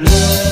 Le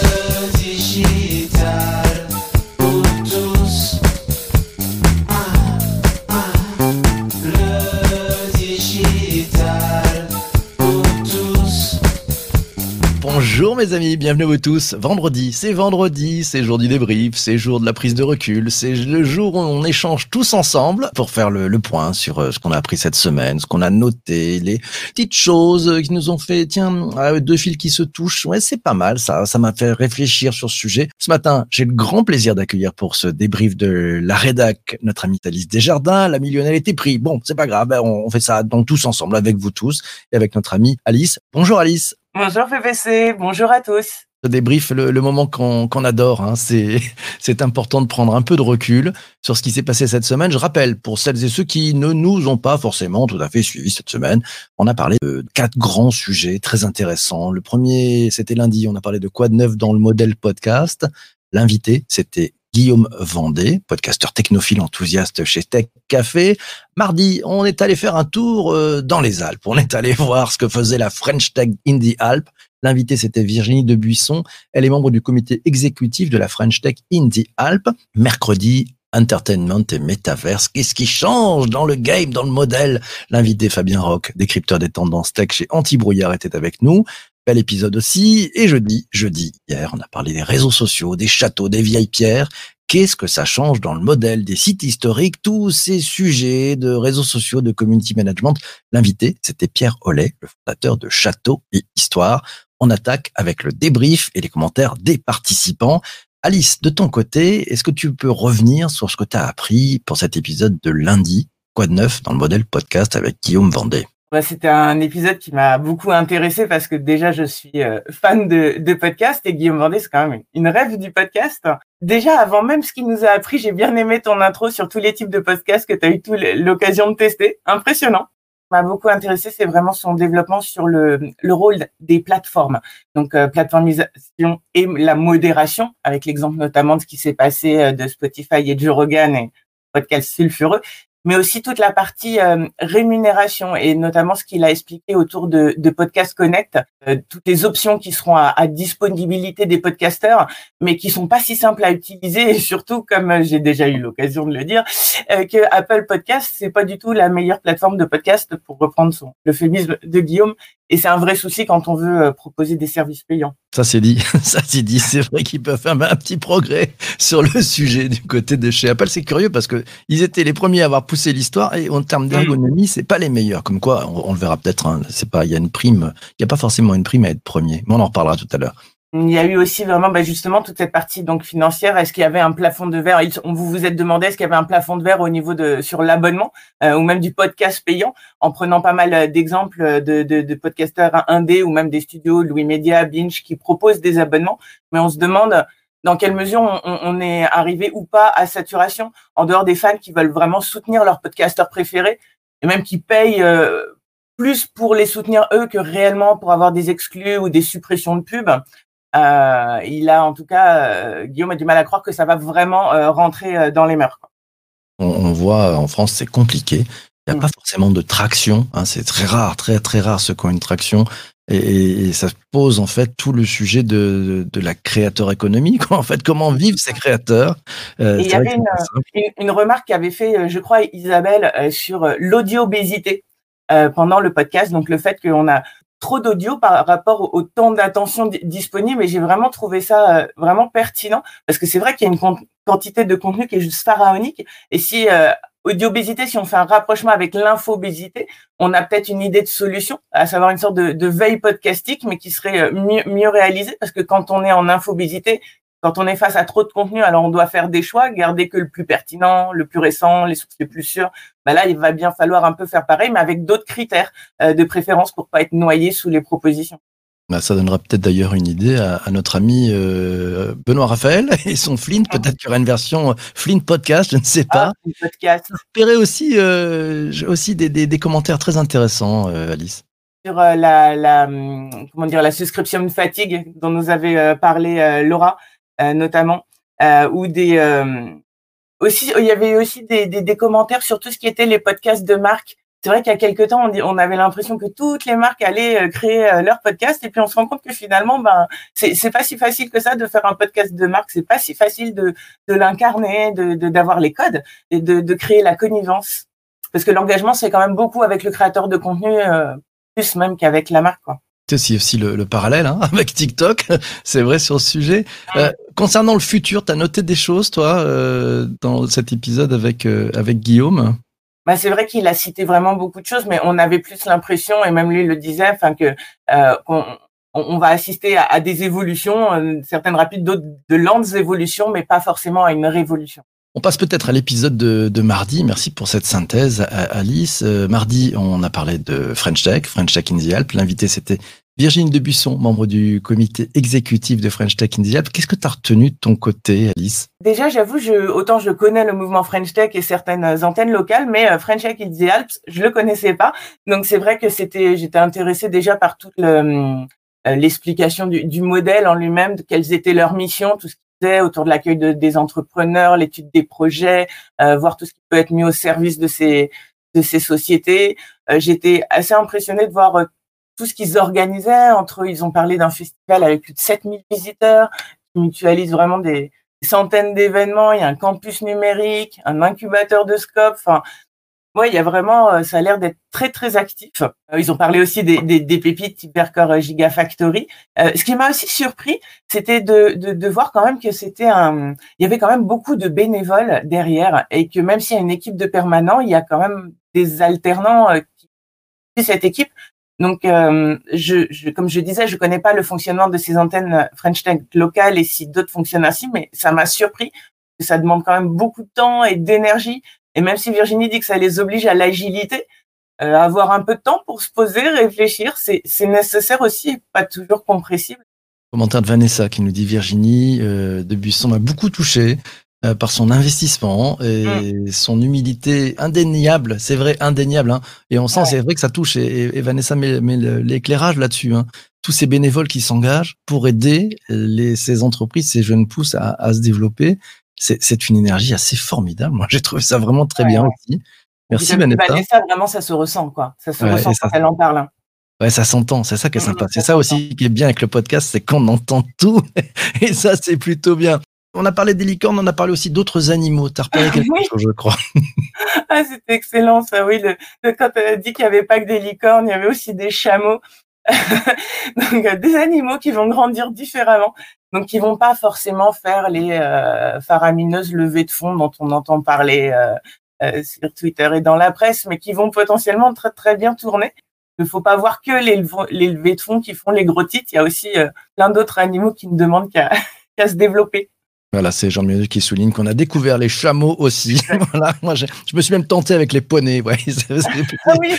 mes amis, bienvenue à vous tous. Vendredi, c'est vendredi, c'est jour du débrief, c'est jour de la prise de recul, c'est le jour où on échange tous ensemble pour faire le, point sur euh, ce qu'on a appris cette semaine, ce qu'on a noté, les petites choses qui nous ont fait, tiens, ah, deux fils qui se touchent, ouais c'est pas mal ça, ça m'a fait réfléchir sur ce sujet. Ce matin, j'ai le grand plaisir d'accueillir pour ce débrief de la rédac notre amie Thalys Desjardins, la millionnaire était pris. Bon, c'est pas grave, on on fait ça donc tous ensemble avec vous tous et avec notre amie Alice. Bonjour Alice. Bonjour PPC, bonjour à tous. Le débrief, le, moment qu'on adore, hein, c'est important de prendre un peu de recul sur ce qui s'est passé cette semaine. Je rappelle, pour celles et ceux qui ne nous ont pas forcément tout à fait suivis cette semaine, on a parlé de quatre grands sujets très intéressants. Le premier, c'était lundi, on a parlé de quoi de neuf dans le modèle podcast. L'invité, c'était Guillaume Vendée, podcasteur technophile enthousiaste chez Tech Café. Mardi, on est allé faire un tour euh, dans les Alpes. On est allé voir ce que faisait la French Tech in the Alpes. L'invité, c'était Virginie Debuisson. Elle est membre du comité exécutif de la French Tech in the Alpes. Mercredi, entertainment et métaverse. Qu'est-ce qui change dans le game, dans le modèle? L'invité Fabien Roch, décrypteur des tendances tech chez Antibrouillard, était avec nous. Bel épisode aussi. Et jeudi, jeudi, hier, on a parlé des réseaux sociaux, des châteaux, des vieilles pierres. Qu'est-ce que ça change dans le modèle des sites historiques, tous ces sujets de réseaux sociaux, de community management? L'invité, c'était Pierre Hollet, le fondateur de Château et Histoire. On attaque avec le débrief et les commentaires des participants. Alice, de ton côté, est-ce que tu peux revenir sur ce que tu as appris pour cet épisode de lundi? Quoi de neuf dans le modèle podcast avec Guillaume Vendée Bah, C'était un épisode qui m'a beaucoup intéressé parce que déjà je suis euh, fan de, de podcast et Guillaume Vendée c'est quand même une, rêve du podcast. Déjà avant même ce qu'il nous a appris, j'ai bien aimé ton intro sur tous les types de podcasts que tu as eu l'occasion de tester. Impressionnant. m'a beaucoup intéressé, c'est vraiment son développement sur le, le rôle des plateformes. Donc, euh, plateformisation et la modération, avec l'exemple notamment de ce qui s'est passé euh, de Spotify et Joe Rogan et podcast sulfureux, mais aussi toute la partie euh, rémunération et notamment ce qu'il a expliqué autour de, Podcast Connect, euh, toutes les options qui seront à, à disponibilité des podcasteurs, mais qui sont pas si simples à utiliser et surtout, comme euh, j'ai déjà eu l'occasion de le dire, que Apple Podcast c'est pas du tout la meilleure plateforme de podcast pour reprendre son l'euphémisme de Guillaume et c'est un vrai souci quand on veut euh, proposer des services payants. Ça c'est dit, ça c'est dit. C'est vrai qu'ils peuvent faire un petit progrès sur le sujet du côté de chez Apple. C'est curieux parce que ils étaient les premiers à avoir poussé l'histoire et en termes d'ergonomie, c'est pas les meilleurs. Comme quoi, on, le verra peut-être. hein, c'est pas, il y a une prime. Il y a pas forcément une prime à être premier, mais on en reparlera tout à l'heure. Il y a eu aussi vraiment bah, justement toute cette partie donc financière. Est-ce qu'il y avait un plafond de verre? On vous vous êtes demandé est-ce qu'il y avait un plafond de verre au niveau de sur l'abonnement euh, ou même du podcast payant? En prenant pas mal euh, d'exemples euh, de, de, de podcasteurs indés ou même des studios Louis Media, Binge qui proposent des abonnements. Mais on se demande dans quelle mesure on, est arrivé ou pas à saturation en dehors des fans qui veulent vraiment soutenir leur podcasteur préféré et même qui payent plus pour les soutenir eux que réellement pour avoir des exclus ou des suppressions de pubs. Euh, il a en tout cas, euh, Guillaume a du mal à croire que ça va vraiment euh, rentrer dans les mœurs. quoi. On, on voit en France, c'est compliqué. Il n'y a Mm. pas forcément de traction. Hein, c'est très rare, très très rare ceux qui ont une traction. Et, ça pose en fait tout le sujet de, de, de la créateur économie. Quoi. En fait, comment vivent ces créateurs? Euh, il y avait simple. Une, une remarque qu'avait fait, je crois, Isabelle euh, sur l'audio-obésité euh, pendant le podcast. Donc le fait qu'on a trop d'audio par rapport au, temps d'attention di- disponible. Et j'ai vraiment trouvé ça euh, vraiment pertinent parce que c'est vrai qu'il y a une quantité de contenu qui est juste pharaonique. Et si euh, audio-obésité, si on fait un rapprochement avec l'infobésité, on a peut-être une idée de solution, à savoir une sorte de, de veille podcastique, mais qui serait euh, mieux, mieux réalisée parce que quand on est en infobésité, quand on est face à trop de contenu, alors on doit faire des choix, garder que le plus pertinent, le plus récent, les sources les plus sûres. Bah là, il va bien falloir un peu faire pareil, mais avec d'autres critères euh, de préférence pour pas être noyé sous les propositions. Bah, ça donnera peut-être d'ailleurs une idée à, à notre ami euh, Benoît Raphaël et son Flint. Peut-être qu'il y aura une version euh, Flint podcast, je ne sais pas. Ah, podcast J'espérais aussi, euh, aussi des, des, des commentaires très intéressants, euh, Alice. sur la, la hum, comment dire la souscription de fatigue dont nous avait parlé Laura notamment euh, ou des euh, aussi il y avait aussi des, des, des commentaires sur tout ce qui était les podcasts de marque c'est vrai qu'il y a quelques temps, on, dit, on avait l'impression que toutes les marques allaient euh, créer euh, leur podcast, et puis on se rend compte que finalement, ben, c'est, pas si facile que ça de faire un podcast de marque. C'est pas si facile de, de l'incarner, de, de, d'avoir les codes et de, de créer la connivence. Parce que l'engagement, c'est quand même beaucoup avec le créateur de contenu, euh, plus même qu'avec la marque, quoi. C'est aussi, le, le parallèle hein, avec TikTok, c'est vrai sur ce sujet. Euh, concernant le futur, tu as noté des choses, toi, euh, dans cet épisode avec, euh, avec Guillaume? Bah, c'est vrai qu'il a cité vraiment beaucoup de choses, mais on avait plus l'impression, et même lui le disait, enfin que euh, qu'on on va assister à, à des évolutions, euh, certaines rapides, d'autres de lentes évolutions, mais pas forcément à une révolution. On passe peut-être à l'épisode de, de, mardi. Merci pour cette synthèse, Alice. Euh, mardi, on a parlé de French Tech, French Tech in the Alps. L'invité, c'était Virginie Debuisson, membre du comité exécutif de French Tech in the Alps. Qu'est-ce que tu as retenu de ton côté, Alice? Déjà, j'avoue, je, autant je connais le mouvement French Tech et certaines antennes locales, mais euh, French Tech in the Alps, je le connaissais pas. Donc c'est vrai que c'était, j'étais intéressée déjà par toute euh, l'explication du, du, modèle en lui-même, de quelles étaient leurs missions, tout ce autour de l'accueil de, des entrepreneurs, l'étude des projets, euh, voir tout ce qui peut être mis au service de ces de ces sociétés. Euh, J'étais assez impressionnée de voir euh, tout ce qu'ils organisaient. Entre eux, ils ont parlé d'un festival avec plus de 7000 visiteurs, qui mutualise vraiment des, centaines d'événements. Il y a un campus numérique, un incubateur de scope. Ouais, il y a vraiment, euh, ça a l'air d'être très très actif. Euh, ils ont parlé aussi des, des, des pépites type Vercor Gigafactory. Euh, ce qui m'a aussi surpris, c'était de, de, de, voir quand même que c'était un, il y avait quand même beaucoup de bénévoles derrière et que même s'il y a une équipe de permanents, il y a quand même des alternants qui cette équipe. Donc, euh, je, je, comme je disais, je connais pas le fonctionnement de ces antennes French Tech locales et si d'autres fonctionnent ainsi, mais ça m'a surpris ça demande quand même beaucoup de temps et d'énergie et même si Virginie dit que ça les oblige à l'agilité, euh, avoir un peu de temps pour se poser, réfléchir, c'est nécessaire aussi et pas toujours compressible. Commentaire de Vanessa qui nous dit Virginie euh, de Buisson m'a beaucoup touché euh, par son investissement et mm. son humilité indéniable, c'est vrai, indéniable. Hein, et on sent, ouais. c'est vrai que ça touche. Et, et Vanessa met, met l'éclairage là-dessus. Hein. Tous ces bénévoles qui s'engagent pour aider les, ces entreprises, ces jeunes pousses à, à se développer c'est une énergie assez formidable. Moi, j'ai trouvé ça vraiment très ouais, bien aussi. Merci Vanessa. Vanessa, vraiment, ça se ressent, quoi. Ça se ouais, ressent quand elle en parle. Hein. Ouais, ça s'entend. C'est ça qui est sympa. C'est ça aussi qui est bien avec le podcast, c'est qu'on entend tout. Et ça, c'est plutôt bien. On a parlé des licornes, on a parlé aussi d'autres animaux. T'as repéré quelque oui. chose, je crois. ah, c'était excellent, ça, oui. Le, le, quand tu as dit qu'il n'y avait pas que des licornes, il y avait aussi des chameaux. Donc, euh, des animaux qui vont grandir différemment, donc qui vont pas forcément faire les euh, faramineuses levées de fonds dont on entend parler euh, euh, sur Twitter et dans la presse, mais qui vont potentiellement très très bien tourner. Il ne faut pas voir que les, les levées de fonds qui font les gros titres. Il y a aussi plein d'autres animaux qui ne demandent qu'à qu se développer. Voilà, c'est Jean Mieux qui souligne qu'on a découvert les chameaux aussi. voilà, moi je, je, me suis même tenté avec les poneys. Ouais, c'est ah oui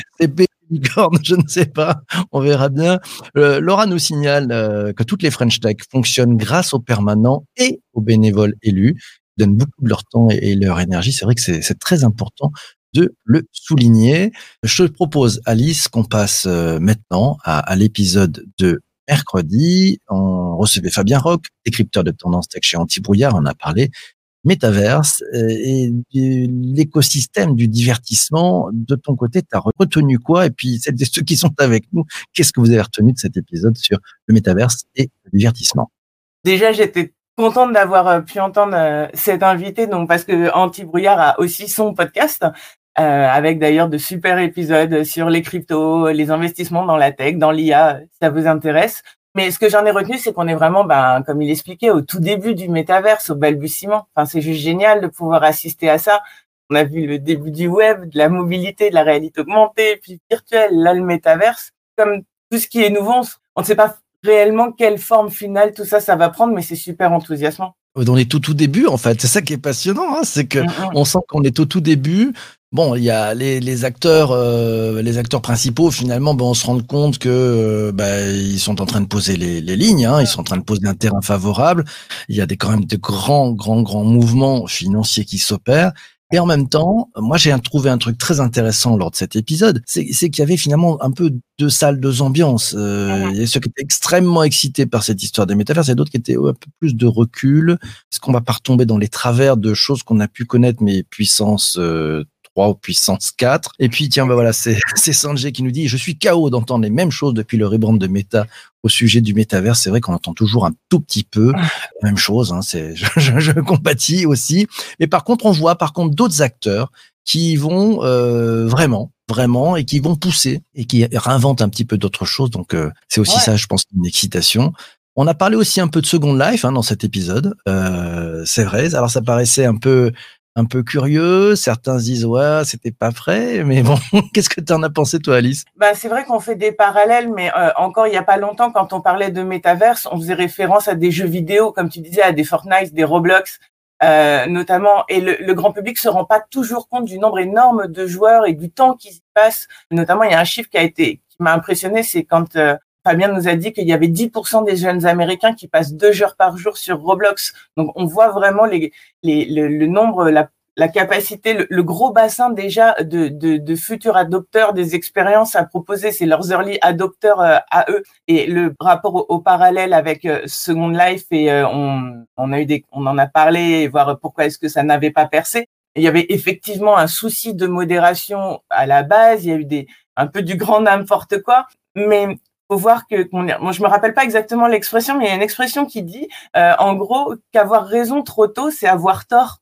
je ne sais pas, on verra bien. Euh, Laura nous signale euh, que toutes les French Tech fonctionnent grâce aux permanents et aux bénévoles élus, ils donnent beaucoup de leur temps et, leur énergie. C'est vrai que c'est très important de le souligner. Je te propose, Alice, qu'on passe euh, maintenant à, à l'épisode de mercredi. On recevait Fabien Rock, décrypteur de tendance tech chez Antibrouillard, on a parlé métaverse euh, et l'écosystème du divertissement. De ton côté, tu as retenu quoi? Et puis, celles ceux qui sont avec nous, qu'est-ce que vous avez retenu de cet épisode sur le métaverse et le divertissement? Déjà, j'étais contente d'avoir euh, pu entendre euh, cet invité, donc parce que Anti Brouillard a aussi son podcast. Avec d'ailleurs de super épisodes sur les cryptos, les investissements dans la tech, dans l'IA, si ça vous intéresse? Mais ce que j'en ai retenu, c'est qu'on est vraiment, ben, comme il expliquait, au tout début du métaverse, au balbutiement. Enfin, c'est juste génial de pouvoir assister à ça. On a vu le début du web, de la mobilité, de la réalité augmentée, puis virtuelle, là, le métaverse. Comme tout ce qui est nouveau, on ne sait pas réellement quelle forme finale tout ça, ça va prendre, mais c'est super enthousiasmant. On est tout tout début en fait, c'est ça qui est passionnant, hein c'est que mm -hmm. on sent qu'on est au tout début. Bon, il y a les, les acteurs, euh, les acteurs principaux. Finalement, bon, on se rend compte que euh, bah, ils sont en train de poser les, les lignes. Hein, ils sont en train de poser un terrain favorable. Il y a des quand même de grands, grands, grands mouvements financiers qui s'opèrent. Et en même temps, moi j'ai trouvé un truc très intéressant lors de cet épisode, c'est qu'il y avait finalement un peu deux salles, deux ambiances. Euh, Il y a ceux qui étaient extrêmement excités par cette histoire des métaverses et d'autres qui étaient un peu plus de recul. Est-ce qu'on va pas retomber dans les travers de choses qu'on a pu connaître, mais puissance euh, 3 puissance 4. Et puis, tiens, bah voilà, c'est c'est Sanjay qui nous dit, je suis KO d'entendre les mêmes choses depuis le rebrand de Meta au sujet du métaverse. C'est vrai qu'on entend toujours un tout petit peu la même chose. Hein, c'est, je, je, je compatis aussi. Mais par contre, on voit par contre d'autres acteurs qui vont euh, vraiment, vraiment, et qui vont pousser et qui réinventent un petit peu d'autres choses. Donc, euh, c'est aussi Ouais. ça, je pense, une excitation. On a parlé aussi un peu de Second Life hein, dans cet épisode. Euh, c'est vrai. Alors, ça paraissait un peu un peu curieux. Certains se disent ouais, c'était pas vrai, mais bon, qu'est-ce que tu en as pensé toi, Alice? Bah, c'est vrai qu'on fait des parallèles, mais euh, encore il y a pas longtemps, quand on parlait de métaverse, on faisait référence à des jeux vidéo, comme tu disais, à des Fortnite, des Roblox, euh, notamment. Et le, grand public se rend pas toujours compte du nombre énorme de joueurs et du temps qui se passe. Notamment, il y a un chiffre qui a été qui m'a impressionné, c'est quand euh, Fabien nous a dit qu'il y avait 10% des jeunes Américains qui passent deux heures par jour sur Roblox. Donc, on voit vraiment le, nombre, la capacité, le, gros bassin déjà de, futurs adopteurs des expériences à proposer, c'est leurs early adopteurs euh, à eux. Et le rapport au, parallèle avec euh, Second Life, et euh, on, a eu des, on en a parlé, voir pourquoi est-ce que ça n'avait pas percé. il y avait effectivement un souci de modération à la base, il y a eu des, un peu du grand n'importe quoi, mais faut voir que, moi je me rappelle pas exactement l'expression, mais il y a une expression qui dit, euh, en gros, qu'avoir raison trop tôt, c'est avoir tort.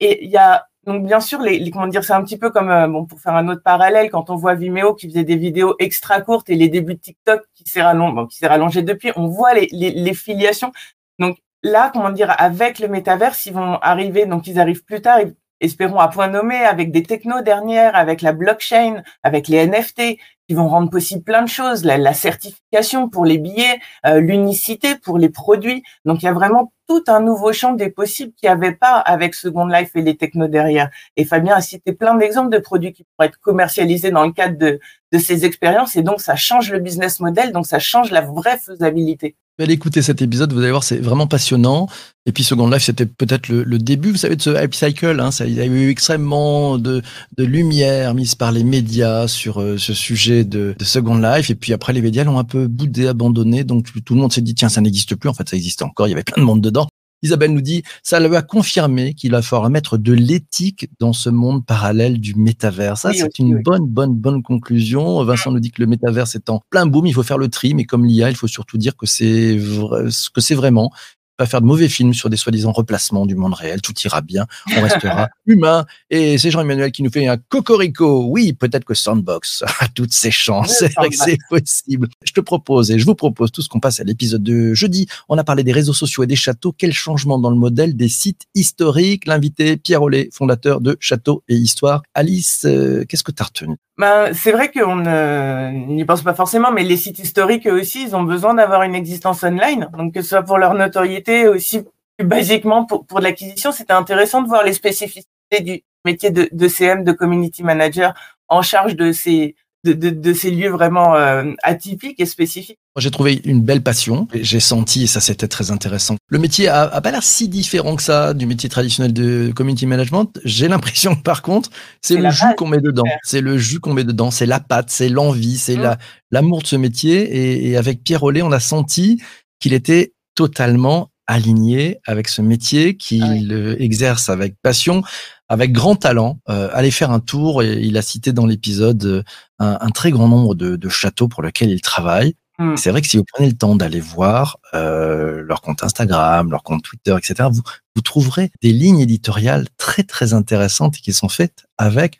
Et il y a donc bien sûr les, les comment dire c'est un petit peu comme euh, bon pour faire un autre parallèle quand on voit Vimeo qui faisait des vidéos extra courtes et les débuts de TikTok qui s'est rallongé bon, qui s'est rallongé depuis on voit les, les, les filiations donc là comment dire avec le métaverse ils vont arriver donc ils arrivent plus tard espérons à point nommé avec des technos dernières avec la blockchain avec les NFT qui vont rendre possible plein de choses la, certification pour les billets euh, l'unicité pour les produits donc il y a vraiment tout un nouveau champ des possibles qu'il n'y avait pas avec Second Life et les technos derrière. Et Fabien a cité plein d'exemples de produits qui pourraient être commercialisés dans le cadre de, de ces expériences. Et donc, ça change le business model, donc ça change la vraie faisabilité. Allez écouter cet épisode, vous allez voir, c'est vraiment passionnant. Et puis Second Life, c'était peut-être le, le, début, vous savez, de ce hype cycle. Hein, ça, il y a eu extrêmement de, de lumière mise par les médias sur euh, ce sujet de, de, Second Life. Et puis après, les médias l'ont un peu boudé, abandonné. Donc tout le monde s'est dit, tiens, ça n'existe plus. En fait, ça existait encore. Il y avait plein de monde dedans. Isabelle nous dit, ça lui a confirmé qu'il va falloir mettre de l'éthique dans ce monde parallèle du métavers. Ça, oui, c'est une oui. bonne, bonne, bonne conclusion. Vincent nous dit que le métavers est en plein boom. Il faut faire le tri, mais comme l'IA, il faut surtout dire que c'est vrai, ce que c'est vraiment pas faire de mauvais films sur des soi-disant replacements du monde réel, tout ira bien, on restera humain. Et c'est Jean-Emmanuel qui nous fait un cocorico. Oui, peut-être que Sandbox a toutes ses chances. C'est vrai que c'est possible. Je te propose et je vous propose tout ce qu'on passe à l'épisode de jeudi. On a parlé des réseaux sociaux et des châteaux. Quel changement dans le modèle des sites historiques? L'invité Pierre Ollet, fondateur de Châteaux et Histoire. Alice, euh, qu'est-ce que tu as retenu? Ben, c'est vrai qu'on n'y pense pas forcément, mais les sites historiques eux aussi, ils ont besoin d'avoir une existence online. Donc que ce soit pour leur notoriété, aussi plus basiquement pour, pour l'acquisition, c'était intéressant de voir les spécificités du métier de, de, CM, de community manager en charge de ces de, de, de ces lieux vraiment euh, atypiques et spécifiques. J'ai trouvé une belle passion. J'ai senti, et ça c'était très intéressant. Le métier a, a pas l'air si différent que ça du métier traditionnel de community management. J'ai l'impression que par contre, c'est le jus qu'on met dedans. C'est le jus qu'on met dedans. C'est la patte, c'est l'envie, c'est mmh. la l'amour de ce métier. Et, et avec Pierre Ollet, on a senti qu'il était totalement aligné avec ce métier qu'il ah exerce avec passion, avec grand talent. Euh, allez faire un tour. Et il a cité dans l'épisode un, un, très grand nombre de, de, châteaux pour lesquels il travaille. Mm. C'est vrai que si vous prenez le temps d'aller voir euh, leur compte Instagram, leur compte Twitter, etc., vous, vous trouverez des lignes éditoriales très très intéressantes qui sont faites avec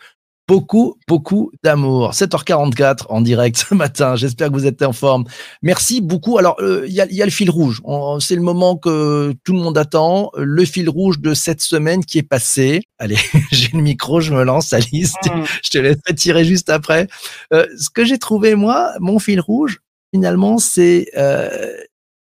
beaucoup, beaucoup d'amour. 7h44 en direct ce matin. J'espère que vous êtes en forme. Merci beaucoup. Alors, il euh, y, a, y, a, le fil rouge. C'est le moment que tout le monde attend. Le fil rouge de cette semaine qui est passé. Allez, j'ai le micro, je me lance, Alice. Mmh. Je te laisserai tirer juste après. Euh, ce que j'ai trouvé, moi, mon fil rouge, finalement, c'est euh,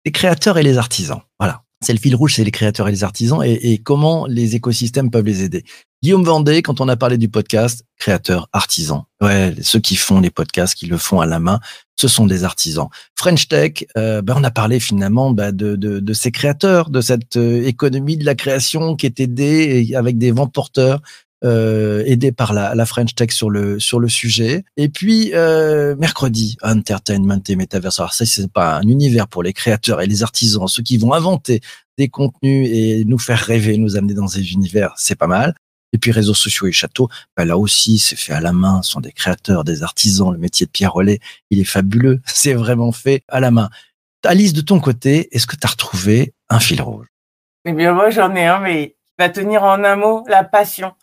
les créateurs et les artisans. Voilà. C'est le fil rouge, c'est les créateurs et les artisans et, et, comment les écosystèmes peuvent les aider. Guillaume Vendée, quand on a parlé du podcast, créateurs, artisans. Ouais, ceux qui font les podcasts, qui le font à la main, ce sont des artisans. French Tech, euh, ben on a parlé finalement ben de, de, de, ces créateurs, de cette euh, économie de la création qui est aidée avec des vents porteurs. Euh, aidé par la, la, French Tech sur le sur le sujet. Et puis euh, mercredi, entertainment et metaverse. Alors ça, c'est pas un univers pour les créateurs et les artisans, ceux qui vont inventer des contenus et nous faire rêver, nous amener dans ces univers, c'est pas mal. Et puis réseaux sociaux et châteaux, bah, là aussi, c'est fait à la main, ce sont des créateurs, des artisans. Le métier de Pierre Rollet, il est fabuleux. C'est vraiment fait à la main. Alice, de ton côté, est-ce que tu as retrouvé un fil rouge? Eh bien, moi, j'en ai un, mais qui va tenir en un mot la passion.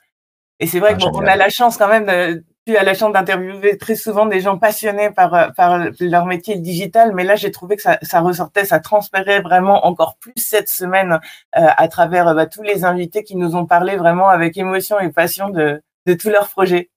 Et c'est vrai Ah, qu'on a la chance quand même de, tu as la chance d'interviewer très souvent des gens passionnés par, euh, par leur métier digital, mais là, j'ai trouvé que ça, ça ressortait, ça transpérait vraiment encore plus cette semaine euh, à travers euh, bah, tous les invités qui nous ont parlé vraiment avec émotion et passion de, de tous leurs projets.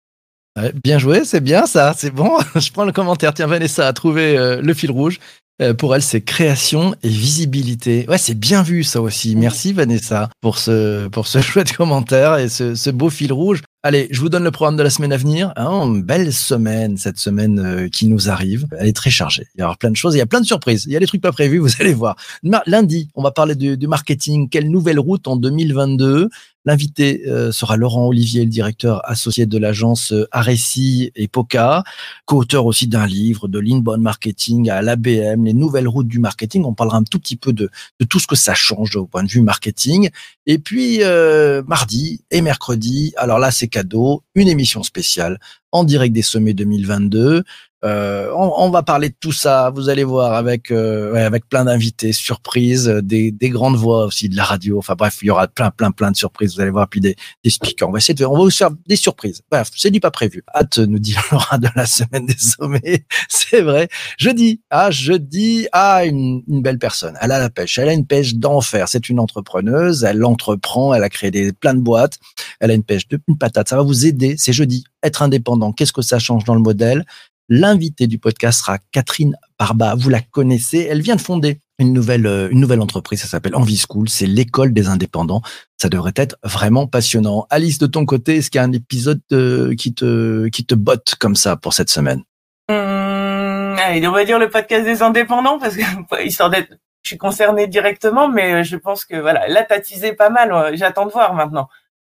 Ouais, Bien joué, c'est bien ça, c'est bon. Je prends le commentaire. Tiens, Vanessa a trouvé euh, le fil rouge. Euh, pour elle, c'est création et visibilité. Ouais, c'est bien vu ça aussi. Merci Vanessa pour ce, pour ce chouette commentaire et ce, ce beau fil rouge. Allez, je vous donne le programme de la semaine à venir. Hein, belle semaine, cette semaine euh, qui nous arrive. Elle est très chargée. Il y aura plein de choses. Il y a plein de surprises. Il y a des trucs pas prévus, vous allez voir. Lundi, on va parler du, du marketing. Quelle nouvelle route en 2022 L'invité euh, sera Laurent Olivier, le directeur associé de l'agence euh, Aressi et Poca, co-auteur aussi d'un livre de l'inbound marketing à l'ABM, les nouvelles routes du marketing. On parlera un tout petit peu de, tout ce que ça change au point de vue marketing. Et puis euh, mardi et mercredi, alors là c'est cadeau, une émission spéciale en direct des sommets 2022. Euh, on, va parler de tout ça, vous allez voir, avec euh, avec plein d'invités, surprises, euh, des, des grandes voix aussi de la radio. Enfin bref, il y aura plein plein plein de surprises. Vous allez voir, puis des, des speakers. On va essayer de, on va vous faire des surprises. Bref, c'est du pas prévu. Hâte nous dit Laura de la semaine des sommets. C'est vrai. Jeudi, ah jeudi, ah une, une belle personne. Elle a la pêche. Elle a une pêche d'enfer. C'est une entrepreneuse. Elle entreprend. Elle a créé des plein de boîtes. Elle a une pêche de une patate. Ça va vous aider. C'est jeudi. Être indépendant. Qu'est-ce que ça change dans le modèle? L'invité du podcast sera Catherine Barba. Vous la connaissez. Elle vient de fonder une nouvelle, euh, une nouvelle entreprise. Ça s'appelle Envie School. C'est l'école des indépendants. Ça devrait être vraiment passionnant. Alice, de ton côté, est-ce qu'il y a un épisode euh, qui te, qui te botte comme ça pour cette semaine? Allez, on va dire le podcast des indépendants parce que histoire d'être, je suis concernée directement, mais euh, je pense que voilà, là t'as teasé pas mal. J'attends de voir maintenant.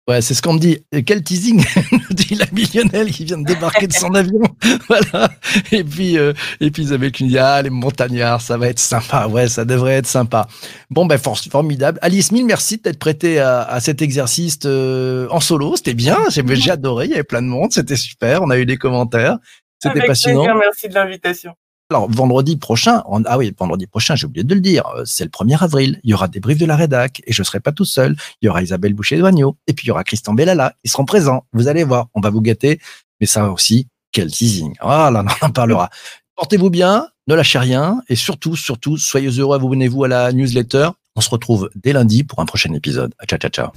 Ouais, c'est ce qu'on me dit. Et Quel teasing nous dit la millionnaire qui vient de débarquer de son avion. voilà. Et puis, euh, et puis Isabelle qui dit ah les montagnards, ça va être sympa. Ouais, ça devrait être sympa. Bon ben for- formidable. Alice, mille merci de t'être prêtée à, à cet exercice euh, en solo. C'était bien. J'ai adoré. Il y avait plein de monde. C'était super. On a eu des commentaires. C'était passionnant. plaisir, merci de l'invitation. Alors, vendredi prochain, ah oui, vendredi prochain, j'ai oublié de le dire, euh, c'est le 1er avril. Il y aura des briefs de la rédac et je serai pas tout seul. Il y aura Isabelle Boucher-Douagneau et puis il y aura Christian Bellala. Ils seront présents. Vous allez voir, on va vous gâter. Mais ça aussi, quel teasing. Voilà, on en parlera. Portez-vous bien, ne lâchez rien et surtout, surtout, soyez heureux, abonnez-vous à la newsletter. On se retrouve dès lundi pour un prochain épisode. Ciao, ciao, ciao.